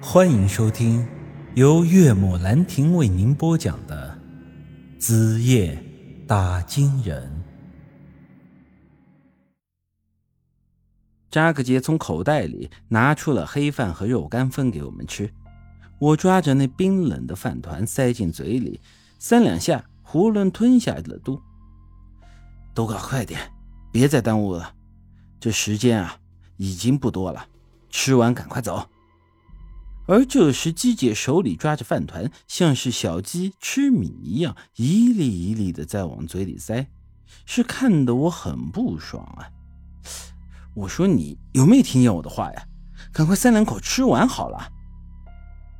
欢迎收听由岳母兰亭为您播讲的《子夜打金人》。扎克杰从口袋里拿出了黑饭和肉干分给我们吃，我抓着那冰冷的饭团塞进嘴里，三两下囫囵吞下了肚。都搞快点，别再耽误了，这时间啊已经不多了，吃完赶快走。而这时，鸡姐手里抓着饭团，像是小鸡吃米一样，一粒一粒的在往嘴里塞，是看得我很不爽啊！我说你有没有听见我的话呀？赶快三两口吃完好了。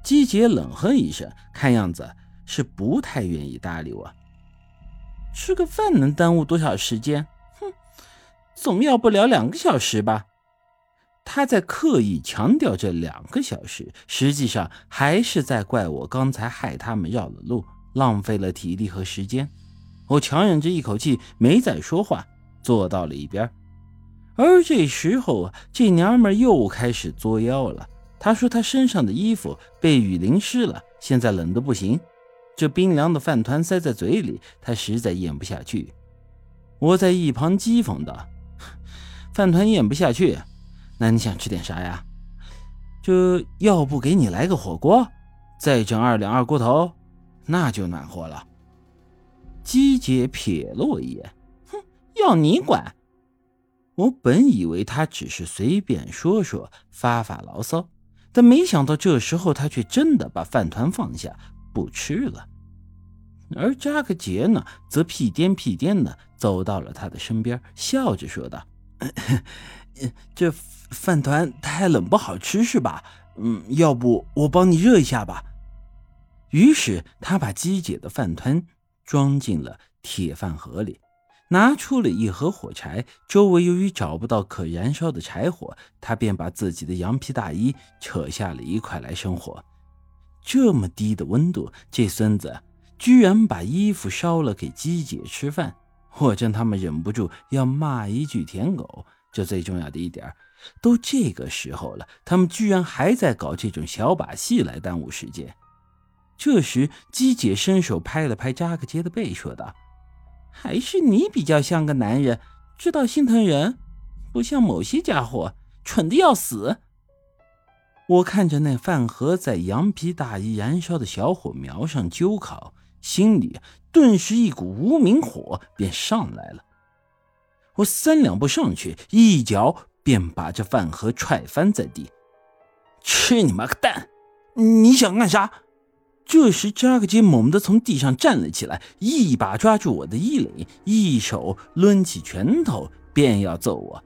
鸡姐冷哼一声，看样子是不太愿意搭理我。吃个饭能耽误多少时间？哼，总要不了两个小时吧。他在刻意强调这两个小时，实际上还是在怪我刚才害他们绕了路，浪费了体力和时间。我强忍着一口气没再说话，坐到了一边。而这时候啊，这娘们又开始作妖了。她说她身上的衣服被雨淋湿了，现在冷得不行。这冰凉的饭团塞在嘴里，她实在咽不下去。我在一旁讥讽道：“饭团咽不下去。”那你想吃点啥呀？这要不给你来个火锅，再整二两二锅头，那就暖和了。姬姐瞥了我一眼，哼，要你管！我本以为他只是随便说说，发发牢骚，但没想到这时候他却真的把饭团放下不吃了。而扎克杰呢，则屁颠屁颠的走到了他的身边，笑着说道。这饭团太冷不好吃是吧？嗯，要不我帮你热一下吧。于是他把鸡姐的饭团装进了铁饭盒里，拿出了一盒火柴。周围由于找不到可燃烧的柴火，他便把自己的羊皮大衣扯下了一块来生火。这么低的温度，这孙子居然把衣服烧了给鸡姐吃饭。我真他妈忍不住要骂一句舔狗！这最重要的一点，都这个时候了，他们居然还在搞这种小把戏来耽误时间。这时，姬姐伸手拍了拍扎克杰的背，说道：“还是你比较像个男人，知道心疼人，不像某些家伙蠢的要死。”我看着那饭盒在羊皮大衣燃烧的小火苗上揪烤。心里顿时一股无名火便上来了，我三两步上去，一脚便把这饭盒踹翻在地。吃你妈个蛋！你想干啥？这时扎克杰猛地从地上站了起来，一把抓住我的衣领，一手抡起拳头便要揍我。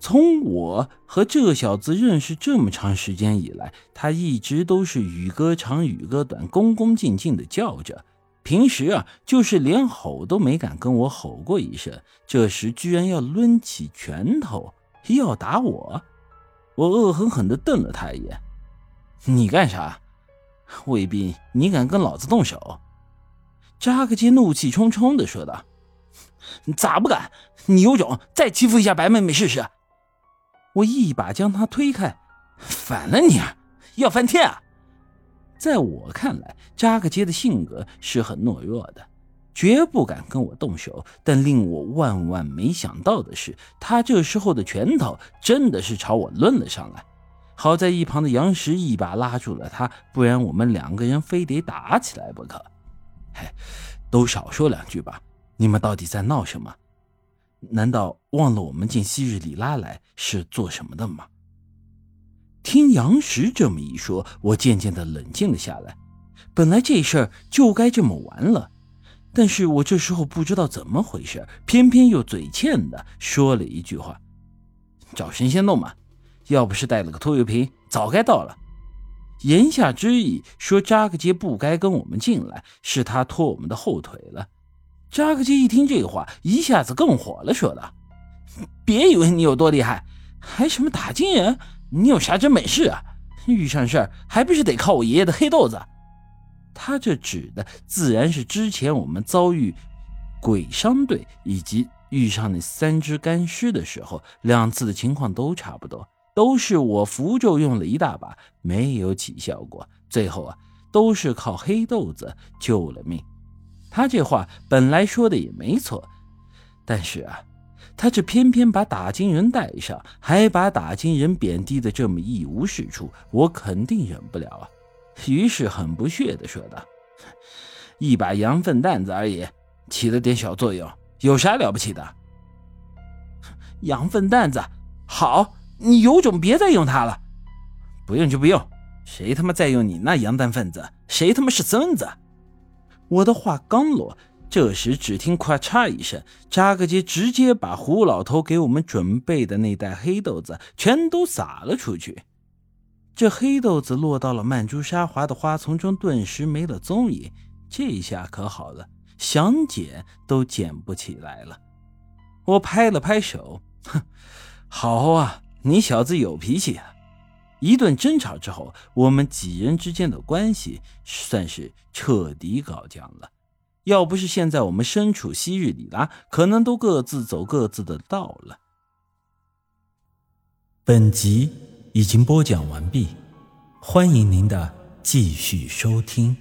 从我和这小子认识这么长时间以来，他一直都是语歌长语歌短，恭恭敬敬的叫着。平时啊，就是连吼都没敢跟我吼过一声。这时居然要抡起拳头要打我，我恶狠狠地瞪了他一眼：“你干啥？未必你敢跟老子动手？”扎克杰怒气冲冲地说道：“咋不敢？你有种再欺负一下白妹妹试试！”我一把将他推开，反了你！要翻天啊！在我看来，扎克街的性格是很懦弱的，绝不敢跟我动手。但令我万万没想到的是，他这时候的拳头真的是朝我抡了上来。好在一旁的杨石一把拉住了他，不然我们两个人非得打起来不可。嘿，都少说两句吧！你们到底在闹什么？难道忘了我们进昔日里拉来是做什么的吗？听杨石这么一说，我渐渐的冷静了下来。本来这事儿就该这么完了，但是我这时候不知道怎么回事，偏偏又嘴欠的说了一句话：“找神仙弄嘛，要不是带了个拖油瓶，早该到了。”言下之意说扎克杰不该跟我们进来，是他拖我们的后腿了。扎克杰一听这话，一下子更火了，说道：“别以为你有多厉害，还什么打金人？你有啥真本事啊？遇上事儿还不是得靠我爷爷的黑豆子？”他这指的自然是之前我们遭遇鬼商队以及遇上那三只干尸的时候，两次的情况都差不多。都是我符咒用了一大把，没有起效果。最后啊，都是靠黑豆子救了命。他这话本来说的也没错，但是啊，他这偏偏把打金人带上，还把打金人贬低的这么一无是处，我肯定忍不了啊。于是很不屑地说道：“一把羊粪蛋子而已，起了点小作用，有啥了不起的？羊粪蛋子，好。”你有种别再用它了，不用就不用，谁他妈再用你那羊蛋分子，谁他妈是孙子！我的话刚落，这时只听“咔嚓”一声，扎个结直接把胡老头给我们准备的那袋黑豆子全都撒了出去。这黑豆子落到了曼珠沙华的花丛中，顿时没了踪影。这下可好了，想捡都捡不起来了。我拍了拍手，哼，好啊！你小子有脾气啊！一顿争吵之后，我们几人之间的关系算是彻底搞僵了。要不是现在我们身处昔日里拉，可能都各自走各自的道了。本集已经播讲完毕，欢迎您的继续收听。